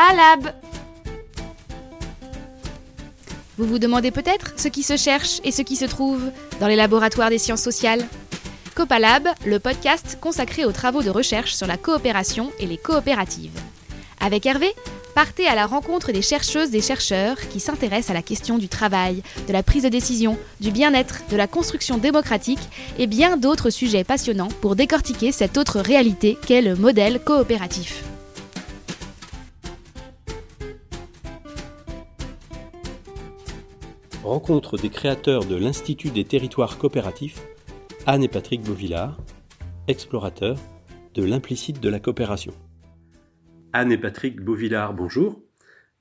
Alab Vous vous demandez peut-être ce qui se cherche et ce qui se trouve dans les laboratoires des sciences sociales Copalab, le podcast consacré aux travaux de recherche sur la coopération et les coopératives. Avec Hervé, partez à la rencontre des chercheuses et chercheurs qui s'intéressent à la question du travail, de la prise de décision, du bien-être, de la construction démocratique et bien d'autres sujets passionnants pour décortiquer cette autre réalité qu'est le modèle coopératif. Rencontre des créateurs de l'Institut des territoires coopératifs, Anne et Patrick Beauvillard, explorateurs de l'implicite de la coopération. Anne et Patrick Beauvillard, bonjour.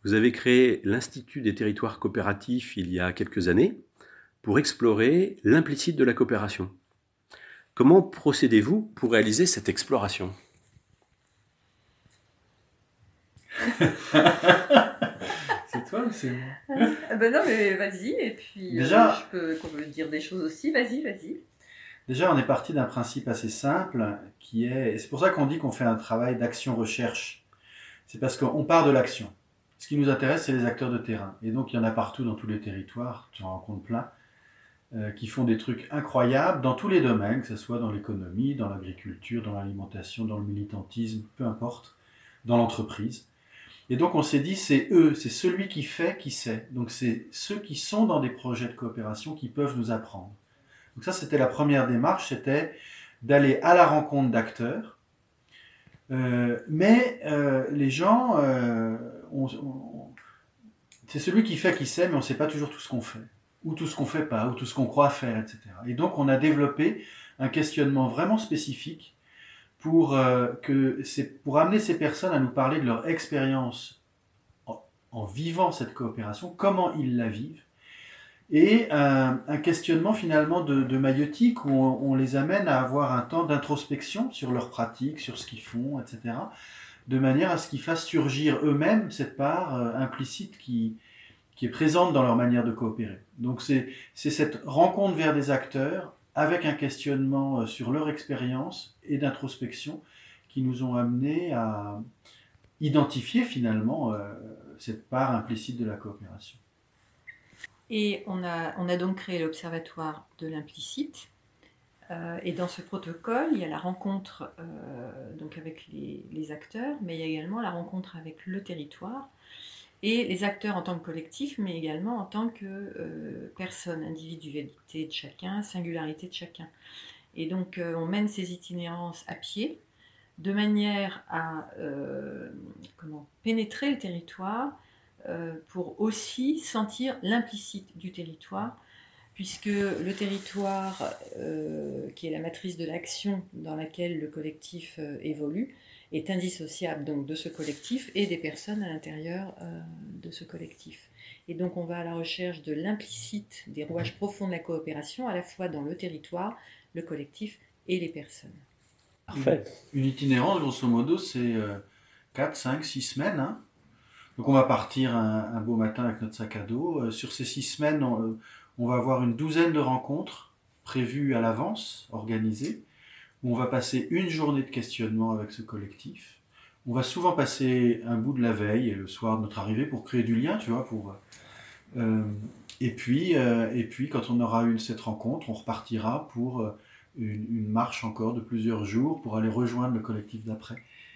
Vous avez créé l'Institut des territoires coopératifs il y a quelques années pour explorer l'implicite de la coopération. Comment procédez-vous pour réaliser cette exploration? toi ou c'est moi Ah Ben non, mais vas-y, et puis euh, Déjà- je peux qu'on peut dire des choses aussi, vas-y, vas-y. Déjà, on est parti d'un principe assez simple qui est, et c'est pour ça qu'on dit qu'on fait un travail d'action-recherche. C'est parce qu'on part de l'action. Ce qui nous intéresse, c'est les acteurs de terrain. Et donc, il y en a partout dans tous les territoires, tu en rencontres plein, euh, qui font des trucs incroyables dans tous les domaines, que ce soit dans l'économie, dans l'agriculture, dans l'alimentation, dans le militantisme, peu importe, dans l'entreprise. Et donc, on s'est dit, c'est eux, c'est celui qui fait qui sait. Donc, c'est ceux qui sont dans des projets de coopération qui peuvent nous apprendre. Donc ça, c'était la première démarche, c'était d'aller à la rencontre d'acteurs. Euh, mais euh, les gens, euh, c'est celui qui fait qui sait, mais on ne sait pas toujours tout ce qu'on fait, ou tout ce qu'on fait pas, ou tout ce qu'on croit faire, etc. Et donc, on a développé un questionnement vraiment spécifique pour euh, que c'est pour amener ces personnes à nous parler de leur expérience en, vivant cette coopération, comment ils la vivent et un, un questionnement finalement de, de maïotique où on, les amène à avoir un temps d'introspection sur leurs pratiques, sur ce qu'ils font, etc., de manière à ce qu'ils fassent surgir eux-mêmes cette part euh, implicite qui, qui est présente dans leur manière de coopérer. Donc c'est cette rencontre vers des acteurs avec un questionnement euh, sur leur expérience et d'introspection qui nous ont amenés à identifier finalement euh, cette part implicite de la coopération. Et on a, on a donc créé l'Observatoire de l'implicite. Euh, et dans ce protocole, il y a la rencontre donc avec les acteurs, mais il y a également la rencontre avec le territoire et les acteurs en tant que collectif, mais également en tant que euh, personne, individualité de chacun, singularité de chacun. Et donc, euh, on mène ces itinérances à pied, de manière à euh, comment, pénétrer le territoire pour aussi sentir l'implicite du territoire, puisque le territoire, qui est la matrice de l'action dans laquelle le collectif évolue, est indissociable donc de ce collectif et des personnes à l'intérieur euh, de ce collectif. Et donc on va à la recherche de l'implicite, des rouages profonds de la coopération, à la fois dans le territoire, le collectif et les personnes. Parfait. Une itinérance, grosso modo, c'est 4, 5, 6 semaines. hein. Donc on va partir un, un beau matin avec notre sac à dos. Euh, sur ces 6 semaines, on, euh, on va avoir une douzaine de rencontres prévues à l'avance, organisées, où on va passer une journée de questionnement avec ce collectif. On va souvent passer un bout de la veille et le soir de notre arrivée pour créer du lien, tu vois, pour... euh, et puis, euh, et puis, quand on aura eu cette rencontre, on repartira pour euh, une, marche encore de plusieurs jours pour aller rejoindre le collectif d'après.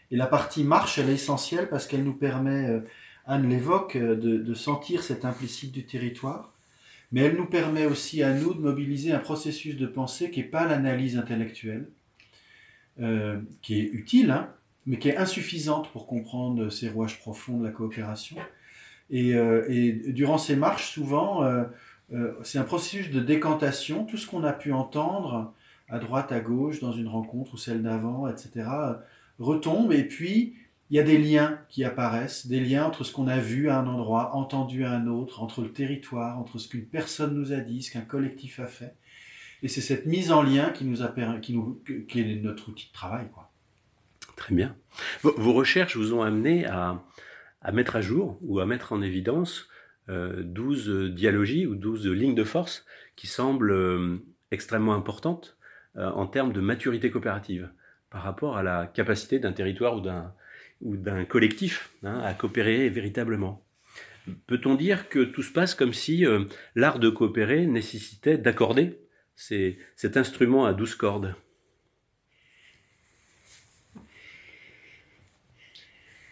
Et la partie marche, elle est essentielle parce qu'elle nous permet, Anne l'évoque, de, de sentir cet implicite du territoire, mais elle nous permet aussi à nous de mobiliser un processus de pensée qui n'est pas l'analyse intellectuelle, euh, qui est utile, hein, mais qui est insuffisante pour comprendre ces rouages profonds de la coopération. Et, euh, durant ces marches, souvent, euh, c'est un processus de décantation. Tout ce qu'on a pu entendre à droite, à gauche, dans une rencontre ou celle d'avant, etc., retombe. Et puis, il y a des liens qui apparaissent, des liens entre ce qu'on a vu à un endroit, entendu à un autre, entre le territoire, entre ce qu'une personne nous a dit, ce qu'un collectif a fait. Et c'est cette mise en lien qui nous a qui est notre outil de travail, quoi. Très bien. Vos, recherches vous ont amené à, à mettre à jour ou à mettre en évidence euh, 12 dialogies ou 12 lignes de force qui semblent euh, extrêmement importantes euh, en termes de maturité coopérative par rapport à la capacité d'un territoire ou d'un ou d'un collectif hein, à coopérer véritablement. Peut-on dire que tout se passe comme si euh, l'art de coopérer nécessitait d'accorder cet instrument à douze cordes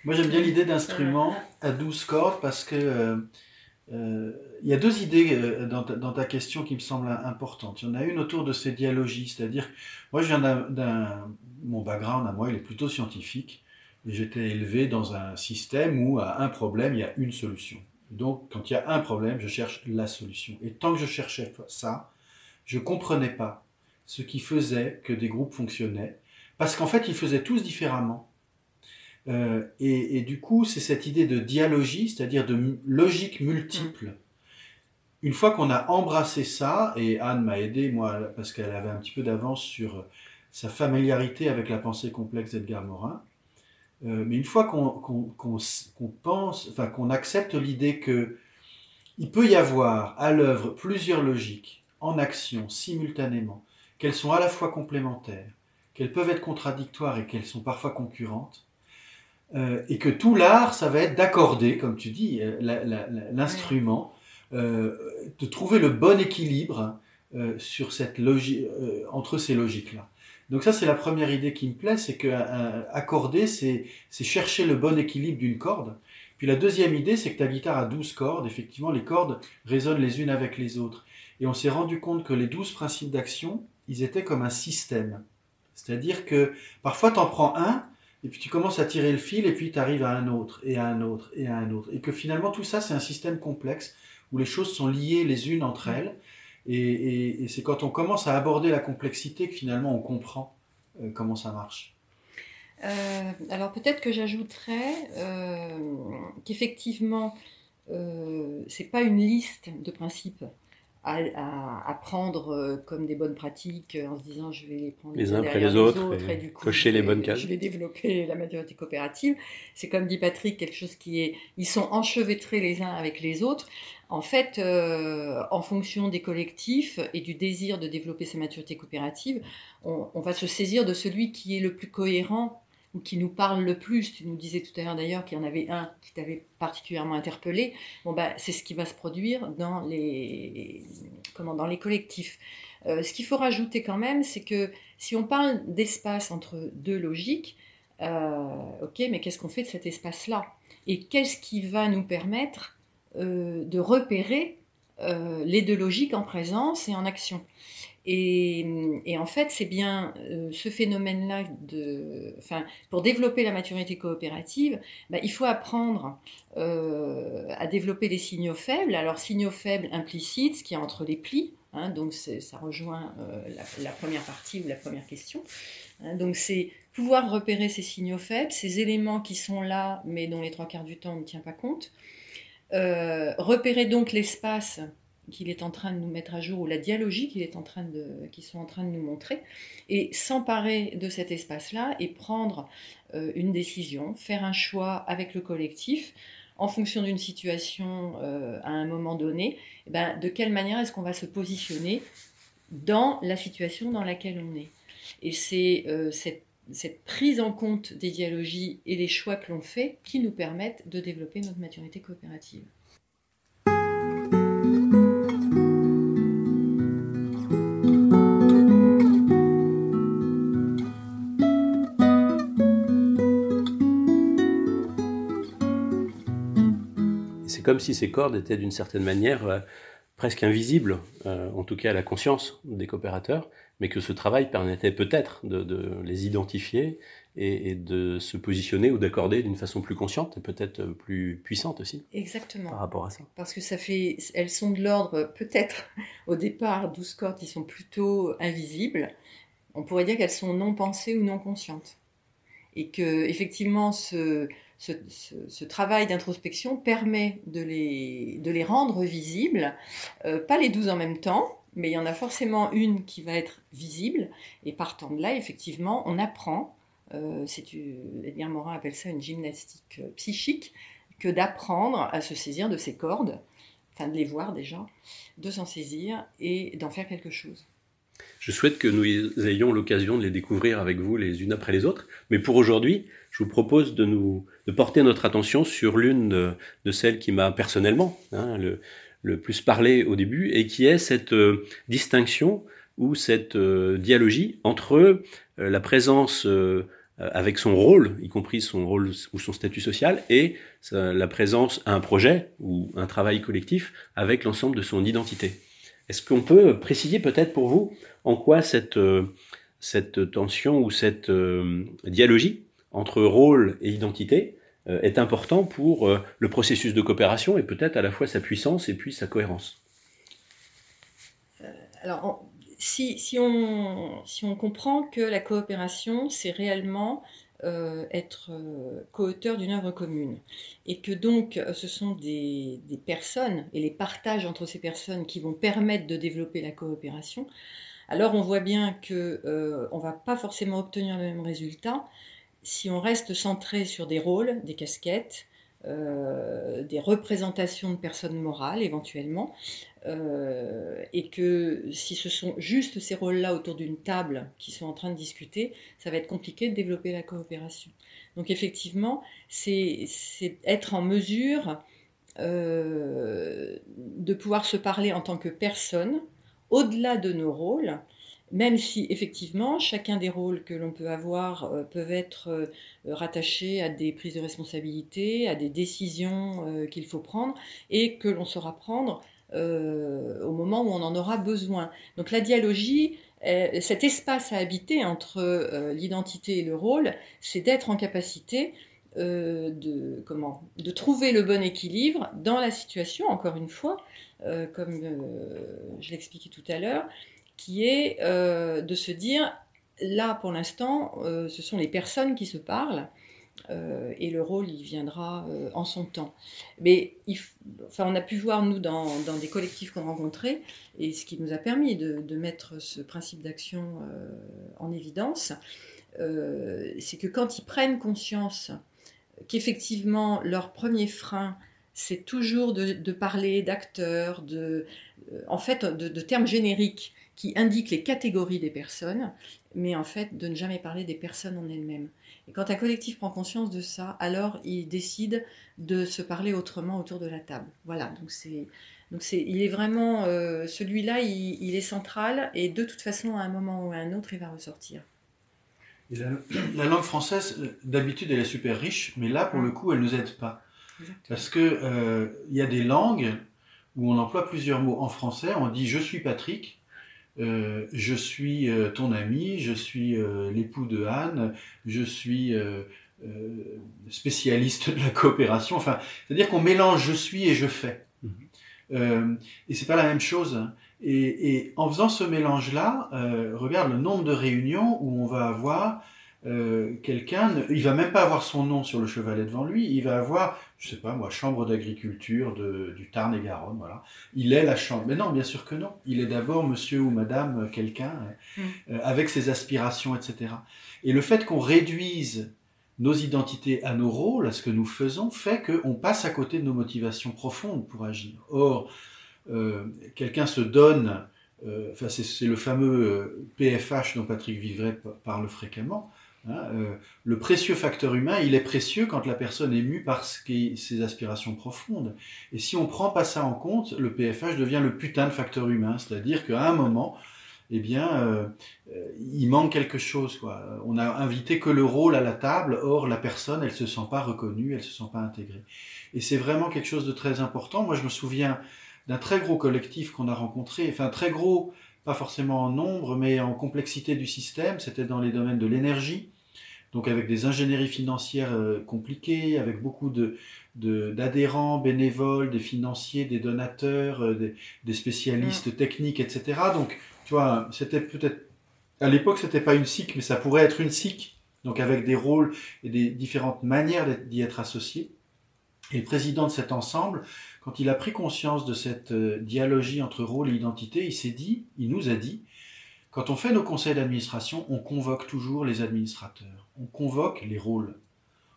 Moi j'aime bien l'idée d'instrument à douze cordes parce que euh, euh, il y a deux idées dans ta, question qui me semblent importantes. Il y en a une autour de ces dialogies, c'est-à-dire, moi je viens d'un, mon background à moi il est plutôt scientifique. J'étais élevé dans un système où à un problème, il y a une solution. Donc, quand il y a un problème, je cherche la solution. Et tant que je cherchais ça, je ne comprenais pas ce qui faisait que des groupes fonctionnaient, parce qu'en fait, ils faisaient tous différemment. Euh, et, du coup, c'est cette idée de dialogie, c'est-à-dire de logique multiple. Une fois qu'on a embrassé ça, et Anne m'a aidé, moi, parce qu'elle avait un petit peu d'avance sur sa familiarité avec la pensée complexe d'Edgar Morin, euh, mais une fois qu'on pense, enfin qu'on accepte l'idée que il peut y avoir à l'œuvre plusieurs logiques en action simultanément, qu'elles sont à la fois complémentaires, qu'elles peuvent être contradictoires et qu'elles sont parfois concurrentes, euh, et que tout l'art, ça va être d'accorder, comme tu dis, euh, l'instrument, de trouver le bon équilibre entre ces logiques-là. Donc ça, c'est la première idée qui me plaît, c'est que euh, accorder, c'est chercher le bon équilibre d'une corde. Puis la deuxième idée, c'est que ta guitare a 12 cordes. Effectivement, les cordes résonnent les unes avec les autres. Et on s'est rendu compte que les 12 principes d'action, ils étaient comme un système. C'est-à-dire que parfois, tu en prends un, et puis tu commences à tirer le fil, et puis tu arrives à un autre, et à un autre, et à un autre. Et que finalement, tout ça, c'est un système complexe, où les choses sont liées les unes entre elles. Et, c'est quand on commence à aborder la complexité que finalement on comprend euh, comment ça marche. Euh, alors peut-être que j'ajouterais euh, qu'effectivement, euh, c'est pas une liste de principes à, prendre comme des bonnes pratiques en se disant je vais les prendre les uns après les, autres, et, du coup, cocher les bonnes cases. Je vais développer la maturité coopérative. C'est comme dit Patrick, quelque chose qui est, ils sont enchevêtrés les uns avec les autres en fait, euh, en fonction des collectifs et du désir de développer sa maturité coopérative, on, va se saisir de celui qui est le plus cohérent ou qui nous parle le plus. Tu nous disais tout à l'heure d'ailleurs qu'il y en avait un qui t'avait particulièrement interpellé. Bon, bah, c'est ce qui va se produire dans les, comment, dans les collectifs. Euh, ce qu'il faut rajouter quand même, c'est que si on parle d'espace entre deux logiques, euh, ok, mais qu'est-ce qu'on fait de cet espace-là? Et qu'est-ce qui va nous permettre euh, de repérer les deux logiques en présence et en action? Et, en fait, c'est bien euh, ce phénomène-là de, enfin, pour développer la maturité coopérative, bah, il faut apprendre à développer des signaux faibles. Alors, signaux faibles implicites, ce qui est entre les plis, hein, donc ça rejoint la, première partie ou la première question. Hein. donc, c'est pouvoir repérer ces signaux faibles, ces éléments qui sont là, mais dont les trois quarts du temps on ne tient pas compte. Euh, repérer donc l'espace qu'il est en train de nous mettre à jour ou la dialogie qu'ils sont en train de nous montrer et s'emparer de cet espace-là et prendre euh, une décision, faire un choix avec le collectif en fonction d'une situation euh, à un moment donné, eh ben, de quelle manière est-ce qu'on va se positionner dans la situation dans laquelle on est. Et c'est cette cette prise en compte des dialogies et les choix que l'on fait qui nous permettent de développer notre maturité coopérative. Comme si ces cordes étaient d'une certaine manière euh, presque invisibles, euh, en tout cas à la conscience des coopérateurs, mais que ce travail permettait peut-être de, les identifier et, de se positionner ou d'accorder d'une façon plus consciente et peut-être plus puissante aussi. Exactement. Par rapport à ça. Parce que ça fait, elles sont de l'ordre peut-être au départ 12 cordes qui sont plutôt invisibles. On pourrait dire qu'elles sont non pensées ou non conscientes. Et que effectivement ce, ce, travail d'introspection permet de les, rendre visibles, euh, pas les 12 en même temps, mais il y en a forcément une qui va être visible, et partant de là, effectivement, on apprend, euh, Edgar Morin appelle ça une gymnastique euh, psychique, que d'apprendre à se saisir de ces cordes, enfin de les voir déjà, de s'en saisir et d'en faire quelque chose. Je souhaite que nous ayons l'occasion de les découvrir avec vous les unes après les autres. Mais pour aujourd'hui, je vous propose de nous de porter notre attention sur l'une de, celles qui m'a personnellement hein, le, plus parlé au début et qui est cette euh, distinction ou cette euh, dialogie entre euh, la présence avec son rôle, y compris son rôle ou son statut social, et la présence à un projet ou un travail collectif avec l'ensemble de son identité. Est-ce qu'on peut préciser peut-être pour vous en quoi cette, cette tension ou cette dialogie entre rôle et identité euh, est important pour euh, le processus de coopération et peut-être à la fois sa puissance et puis sa cohérence? Euh, alors, si, si, on, si, on, comprend que la coopération, c'est réellement être co-auteur d'une œuvre commune, et que donc ce sont des, personnes et les partages entre ces personnes qui vont permettre de développer la coopération, alors on voit bien que on ne va pas forcément obtenir le même résultat si on reste centré sur des rôles, des casquettes, euh, des représentations de personnes morales éventuellement, euh, et que si ce sont juste ces rôles-là autour d'une table qui sont en train de discuter, ça va être compliqué de développer la coopération. Donc effectivement, c'est être en mesure euh, de pouvoir se parler en tant que personne, au-delà de nos rôles, même si effectivement chacun des rôles que l'on peut avoir euh, peuvent être euh, rattachés à des prises de responsabilité, à des décisions euh, qu'il faut prendre et que l'on saura prendre au moment où on en aura besoin. Donc la dialogie, cet espace à habiter entre l'identité et le rôle, c'est d'être en capacité de, comment, de trouver le bon équilibre dans la situation, encore une fois, comme je l'expliquais tout à l'heure, qui est euh, de se dire, là pour l'instant, euh, ce sont les personnes qui se parlent. Euh, et le rôle, il viendra en son temps. Mais enfin, on a pu voir, nous, dans, des collectifs qu'on rencontrait, et ce qui nous a permis de, de mettre ce principe d'action en évidence, c'est que quand ils prennent conscience qu'effectivement, leur premier frein, c'est toujours de, de parler d'acteurs, de, en fait, de, de, termes génériques qui indique les catégories des personnes, mais en fait de ne jamais parler des personnes en elles-mêmes. Et quand un collectif prend conscience de ça, alors il décide de se parler autrement autour de la table. Voilà, donc c'est donc c'est, il est vraiment euh, celui-là, il, est central et de toute façon à un moment ou à un autre, il va ressortir. la, langue française, euh, d'habitude, elle est super riche, mais là, pour le coup, elle nous aide pas. Parce que euh, il y a des langues où on emploie plusieurs mots. En français, on dit je suis Patrick, euh, je suis euh, ton ami, je suis euh, l'époux de Anne, je suis spécialiste de la coopération. Enfin, c'est-à-dire qu'on mélange je suis et je fais. Mhm. et c'est pas la même chose. Hein. Et, en faisant ce mélange-là, regarde le nombre de réunions où on va avoir euh, quelqu'un, il va même pas avoir son nom sur le chevalet devant lui, il va avoir, je sais pas moi, chambre d'agriculture du Tarn et Garonne, voilà. Il est la chambre. Mais non, bien sûr que non. Il est d'abord monsieur ou madame euh, quelqu'un, mm. euh, avec ses aspirations, etc. Et le fait qu'on réduise nos identités à nos rôles, à ce que nous faisons, fait qu'on passe à côté de nos motivations profondes pour agir. Or, quelqu'un se donne, enfin c'est le fameux PFH dont Patrick Vivray parle fréquemment, Hein, euh, le précieux facteur humain, il est précieux quand la personne est mue par ses aspirations profondes. Et si on ne prend pas ça en compte, le PFH devient le putain de facteur humain. C'est-à-dire qu'à un moment, eh bien, euh, il manque quelque chose. On a invité que le rôle à la table, or la personne, elle se sent pas reconnue, elle se sent pas intégrée. Et c'est vraiment quelque chose de très important. Moi, je me souviens d'un très gros collectif qu'on a rencontré, enfin très gros pas forcément en nombre, mais en complexité du système. C'était dans les domaines de l'énergie, donc avec des ingénieries financières euh, compliquées, avec beaucoup de, d'adhérents, bénévoles, des financiers, des donateurs, euh, des, spécialistes mm. techniques, etc. Donc, tu vois, c'était peut-être à l'époque, c'était pas une SIC, mais ça pourrait être une SIC, donc avec des rôles et des différentes manières d'y être associé. Et le président de cet ensemble, quand il a pris conscience de cette euh, dialogie entre rôle et identité, il s'est dit, il nous a dit, quand on fait nos conseils d'administration, on convoque toujours les administrateurs, on convoque les rôles.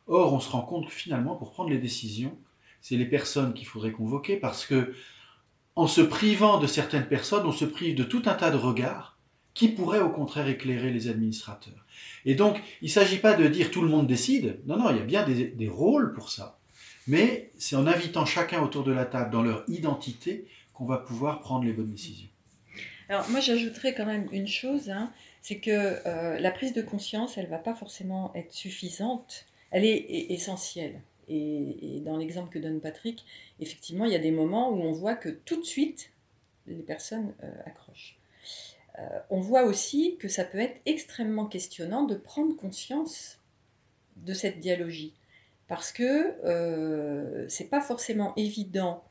Or, on se rend compte que finalement, pour prendre les décisions, c'est les personnes qu'il faudrait convoquer parce que, en se privant de certaines personnes, on se prive de tout un tas de regards qui pourrait au contraire éclairer les administrateurs. Et donc, il ne s'agit pas de dire tout le monde décide. Non, non, il y a bien des rôles pour ça. Mais c'est en invitant chacun autour de la table dans leur identité qu'on va pouvoir prendre les bonnes décisions. Alors moi j'ajouterais quand même une chose, hein, c'est que euh, la prise de conscience, elle ne va pas forcément être suffisante, elle est, essentielle. Et, dans l'exemple que donne Patrick, effectivement, il y a des moments où on voit que tout de suite, les personnes euh, accrochent. Euh, on voit aussi que ça peut être extrêmement questionnant de prendre conscience de cette dialogie. Parce que euh, c'est pas forcément évident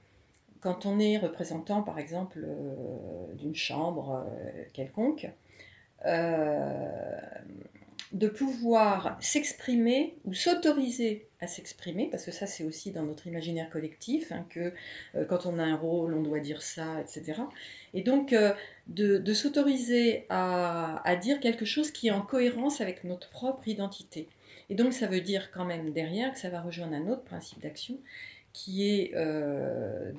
quand on est représentant, par exemple, euh, d'une chambre euh, quelconque, euh, de pouvoir s'exprimer ou s'autoriser à s'exprimer, parce que ça c'est aussi dans notre imaginaire collectif, hein, que quand on a un rôle, on doit dire ça, etc. Et donc de, s'autoriser à, à, dire quelque chose qui est en cohérence avec notre propre identité. Et donc ça veut dire quand même derrière que ça va rejoindre un autre principe d'action, qui est euh,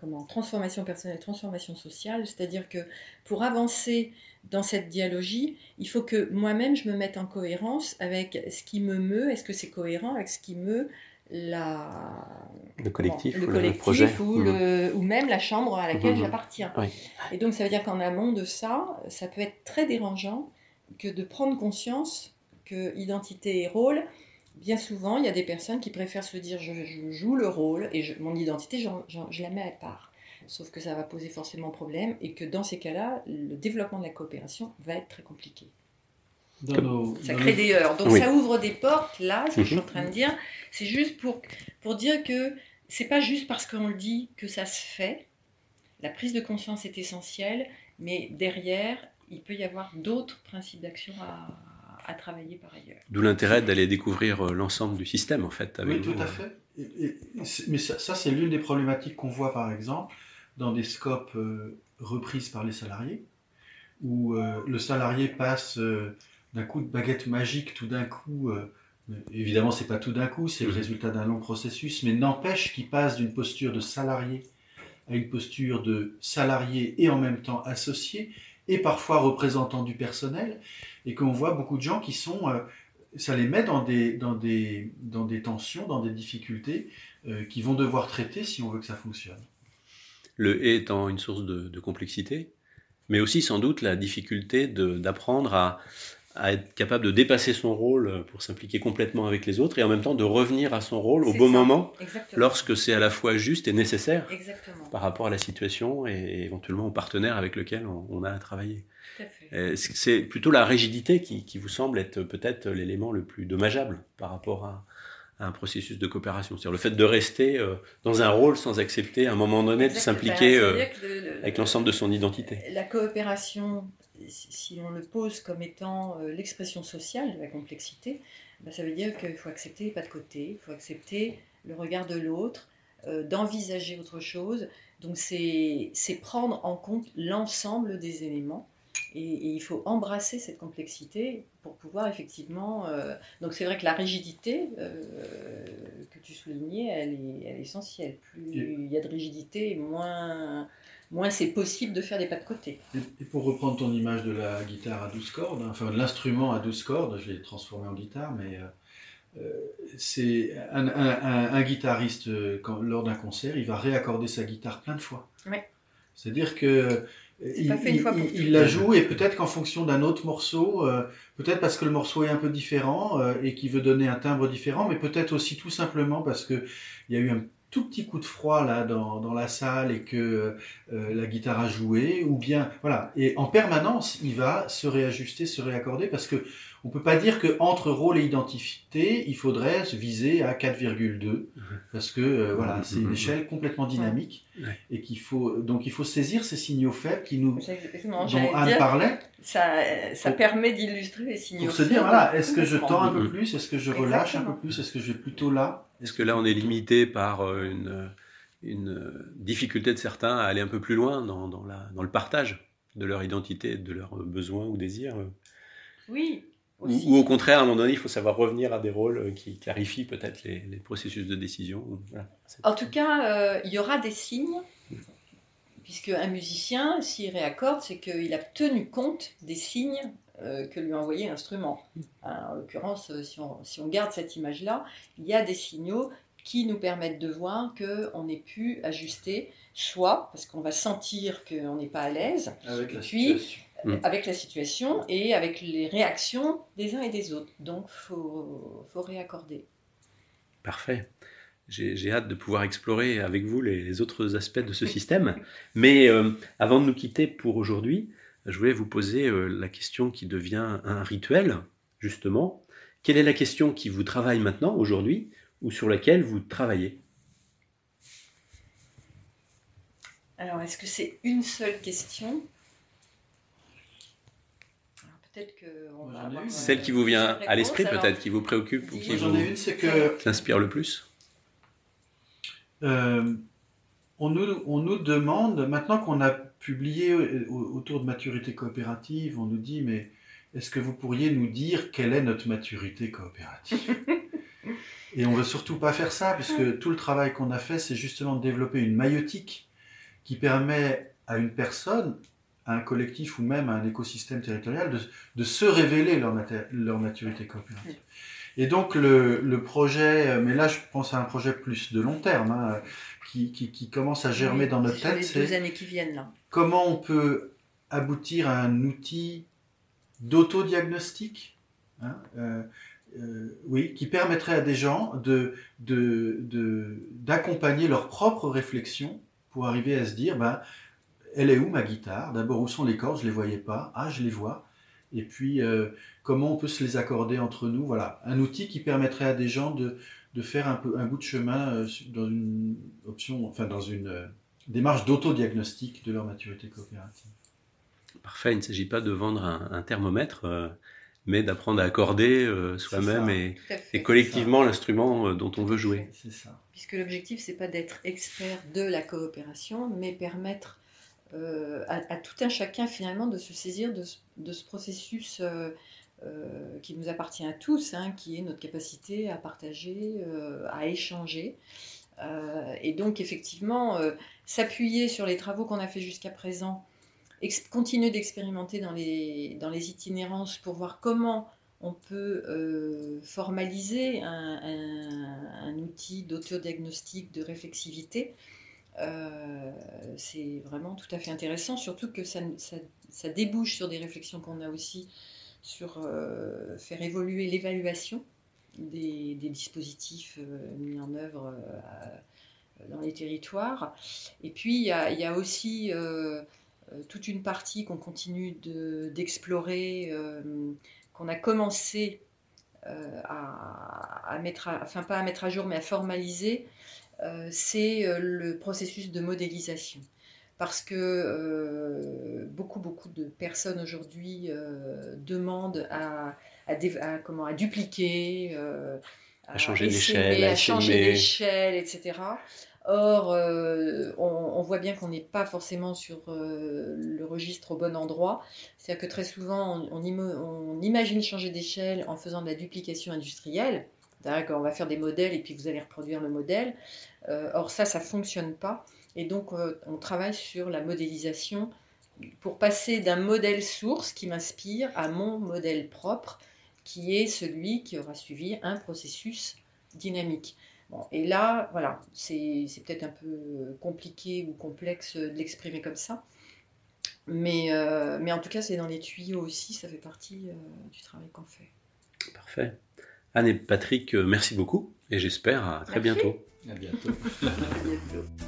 comment, transformation personnelle, transformation sociale, c'est-à-dire que pour avancer dans cette dialogie, il faut que moi-même je me mette en cohérence avec ce qui me meut, est-ce que c'est cohérent avec ce qui meut la, le collectif, le, collectif projet. Ou, le, ou, même la chambre à laquelle mmh. j'appartiens. Oui. Et donc ça veut dire qu'en amont de ça, ça peut être très dérangeant que de prendre conscience que identité et rôle, bien souvent, il y a des personnes qui préfèrent se dire je, joue le rôle et mon identité, je, la mets à part. Sauf que ça va poser forcément problème et que dans ces cas-là, le développement de la coopération va être très compliqué. ça crée des heures. Donc ça ouvre des portes. Là, ce que je suis en train de dire, c'est juste pour, pour dire que c'est pas juste parce qu'on le dit que ça se fait. La prise de conscience est essentielle, mais derrière, il peut y avoir d'autres principes d'action à, à travailler par ailleurs. D'où l'intérêt d'aller découvrir euh, l'ensemble du système, en fait. oui, tout à fait. mais ça, c'est l'une des problématiques qu'on voit, par exemple, dans des scopes euh, reprises par les salariés, où euh, le salarié passe d'un coup de baguette magique tout d'un coup. évidemment, c'est pas tout d'un coup, c'est le mmh. résultat d'un long processus, mais n'empêche qu'il passe d'une posture de salarié à une posture de salarié et en même temps associé, et parfois représentant du personnel, et qu'on voit beaucoup de gens qui sont, euh, ça les met dans des, dans des, dans des tensions, dans des difficultés euh, qui vont devoir traiter si on veut que ça fonctionne. Le et étant une source de complexité, mais aussi sans doute la difficulté d'apprendre à, à être capable de dépasser son rôle pour s'impliquer complètement avec les autres et en même temps de revenir à son rôle au bon moment lorsque c'est à la fois juste et nécessaire par rapport à la situation et éventuellement au partenaire avec lequel on, a à travailler. C'est plutôt la rigidité qui, qui vous semble être peut-être l'élément le plus dommageable par rapport à, un processus de coopération. C'est-à-dire le fait de rester euh, dans un rôle sans accepter à un moment donné de s'impliquer euh, avec l'ensemble de son identité. La coopération si on le pose comme étant euh, l'expression sociale de la complexité, ben, ça veut dire qu'il faut accepter pas de côté, il faut accepter le regard de l'autre, euh, d'envisager autre chose. Donc c'est prendre en compte l'ensemble des éléments et, il faut embrasser cette complexité pour pouvoir effectivement... Euh, donc c'est vrai que la rigidité que tu soulignais, elle est, elle est essentielle. Plus il y a de rigidité, moins moins c'est possible de faire des pas de côté. Et, pour reprendre ton image de la guitare à 12 cordes, enfin de l'instrument à 12 cordes, je l'ai transformé en guitare, mais euh, euh, c'est un, guitariste, euh, lors d'un concert, il va réaccorder sa guitare plein de fois. C'est-à-dire que il, la joue et peut-être qu'en fonction d'un autre morceau, peut-être parce que le morceau est un peu différent et qu'il veut donner un timbre différent, mais peut-être aussi tout simplement parce qu'il y a eu un tout petit coup de froid là dans, dans la salle et que euh, la guitare a joué ou bien voilà. Et en permanence il va se réajuster se réaccorder parce que on peut pas dire que entre rôle et identité il faudrait se viser à 4,2 mhm. parce que euh, voilà mhm. c'est une échelle complètement dynamique et qu'il faut donc il faut saisir ces signaux faibles qui nous dont Anne parlait. Ça, ça permet d'illustrer les signaux pour se dire voilà est-ce que je tends un peu plus est-ce que je relâche un peu plus est-ce que je vais plutôt là? Est-ce que là, on est limité par euh, une, une, difficulté de certains à aller un peu plus loin dans, dans, la, dans le partage de leur identité, de leurs besoins ou désirs? Oui. Ou, au contraire, à un moment donné, il faut savoir revenir à des rôles qui clarifient peut-être les, processus de décision. En tout cas, euh, il y aura des signes, puisque un musicien, s'il réaccorde, c'est qu'il a tenu compte des signes que lui a envoyé l'instrument. En l'occurrence, si on, si on garde cette image-là, il y a des signaux qui nous permettent de voir qu'on ait pu ajuster, soit parce qu'on va sentir qu'on n'est pas à l'aise, puis situation. Mm. avec la situation et avec les réactions des uns et des autres. Donc, il faut, faut réaccorder. Parfait. J'ai hâte de pouvoir explorer avec vous les, les autres aspects de ce système. Mais euh, avant de nous quitter pour aujourd'hui, je voulais vous poser euh, la question qui devient un rituel, justement. Quelle est la question qui vous travaille maintenant, aujourd'hui, ou sur laquelle vous travaillez? Alors, est-ce que c'est une seule question? Peut-être que on va avoir, Celle qui vous vient à l'esprit, peut-être, qui vous préoccupe ou qui vous j'en ai une, c'est que qui inspire le plus. Euh, on, nous, on nous demande, maintenant qu'on a publié au- autour de maturité coopérative, on nous dit, mais est-ce que vous pourriez nous dire quelle est notre maturité coopérative? Et on veut surtout pas faire ça, puisque tout le travail qu'on a fait, c'est justement de développer une maïotique qui permet à une personne, à un collectif ou même à un écosystème territorial de, de se révéler leur, leur maturité coopérative. Et donc le, le projet, mais là je pense à un projet plus de long terme, hein, qui, qui, qui commence à germer oui, dans notre sur tête, les deux années qui viennent là. comment on peut aboutir à un outil d'autodiagnostic, hein, euh, euh, oui, qui permettrait à des gens de, de, de- d'accompagner leur propre réflexion pour arriver à se dire, ben, elle est où ma guitare? D'abord, où sont les cordes? Je les voyais pas. Ah, je les vois. Et puis, euh, comment on peut se les accorder entre nous? Voilà, un outil qui permettrait à des gens de, de faire un, peu, un bout de chemin euh, dans une option, enfin dans une euh, démarche d'autodiagnostic de leur maturité coopérative. Parfait, il ne s'agit pas de vendre un, un thermomètre, euh, mais d'apprendre à accorder euh, soi-même et, et collectivement l'instrument dont on veut jouer. C'est ça. Puisque l'objectif, c'est pas d'être expert de la coopération, mais permettre euh, à, tout un chacun finalement de se saisir de ce, processus euh, euh, qui nous appartient à tous, hein, qui est notre capacité à partager, à échanger. Et donc effectivement, s'appuyer sur les travaux qu'on a fait jusqu'à présent, continuer d'expérimenter dans les, itinérances pour voir comment on peut formaliser un outil d'autodiagnostic, de réflexivité. Euh, c'est vraiment tout à fait intéressant, surtout que ça, ça- ça débouche sur des réflexions qu'on a aussi sur euh, faire évoluer l'évaluation des, des dispositifs euh, mis en œuvre dans les territoires. Et puis, il y a, aussi toute une partie qu'on continue de- d'explorer, qu'on a commencé à, à mettre, à- enfin pas à mettre à jour, mais à formaliser, c'est euh, le processus de modélisation. Parce que euh, beaucoup, beaucoup de personnes aujourd'hui euh, demandent à, à, dé- à- comment, à dupliquer, euh, À changer d'échelle, à changer d'échelle, etc. Or, euh, on, on voit bien qu'on n'est pas forcément sur euh, le registre au bon endroit. C'est-à-dire que très souvent, on, on imo- on imagine changer d'échelle en faisant de la duplication industrielle. C'est-à-dire qu'on va faire des modèles et puis vous allez reproduire le modèle. Euh, or, ça, ça ne fonctionne pas. Et donc, euh, on travaille sur la modélisation pour passer d'un modèle source qui m'inspire à mon modèle propre, qui est celui qui aura suivi un processus dynamique. Bon, et là, voilà, c'est peut-être un peu compliqué ou complexe de l'exprimer comme ça. Mais, euh, mais en tout cas, c'est dans les tuyaux aussi, ça fait partie du travail qu'on fait. Parfait. Anne et Patrick, euh, merci beaucoup et j'espère à très Merci. bientôt. À bientôt. À bientôt.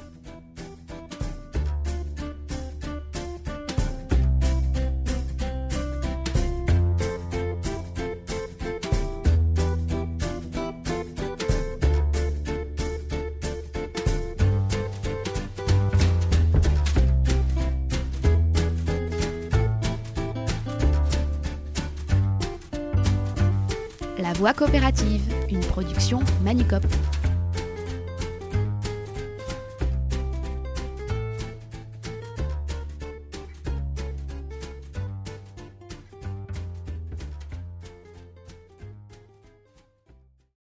Voix coopérative, une production Manicop.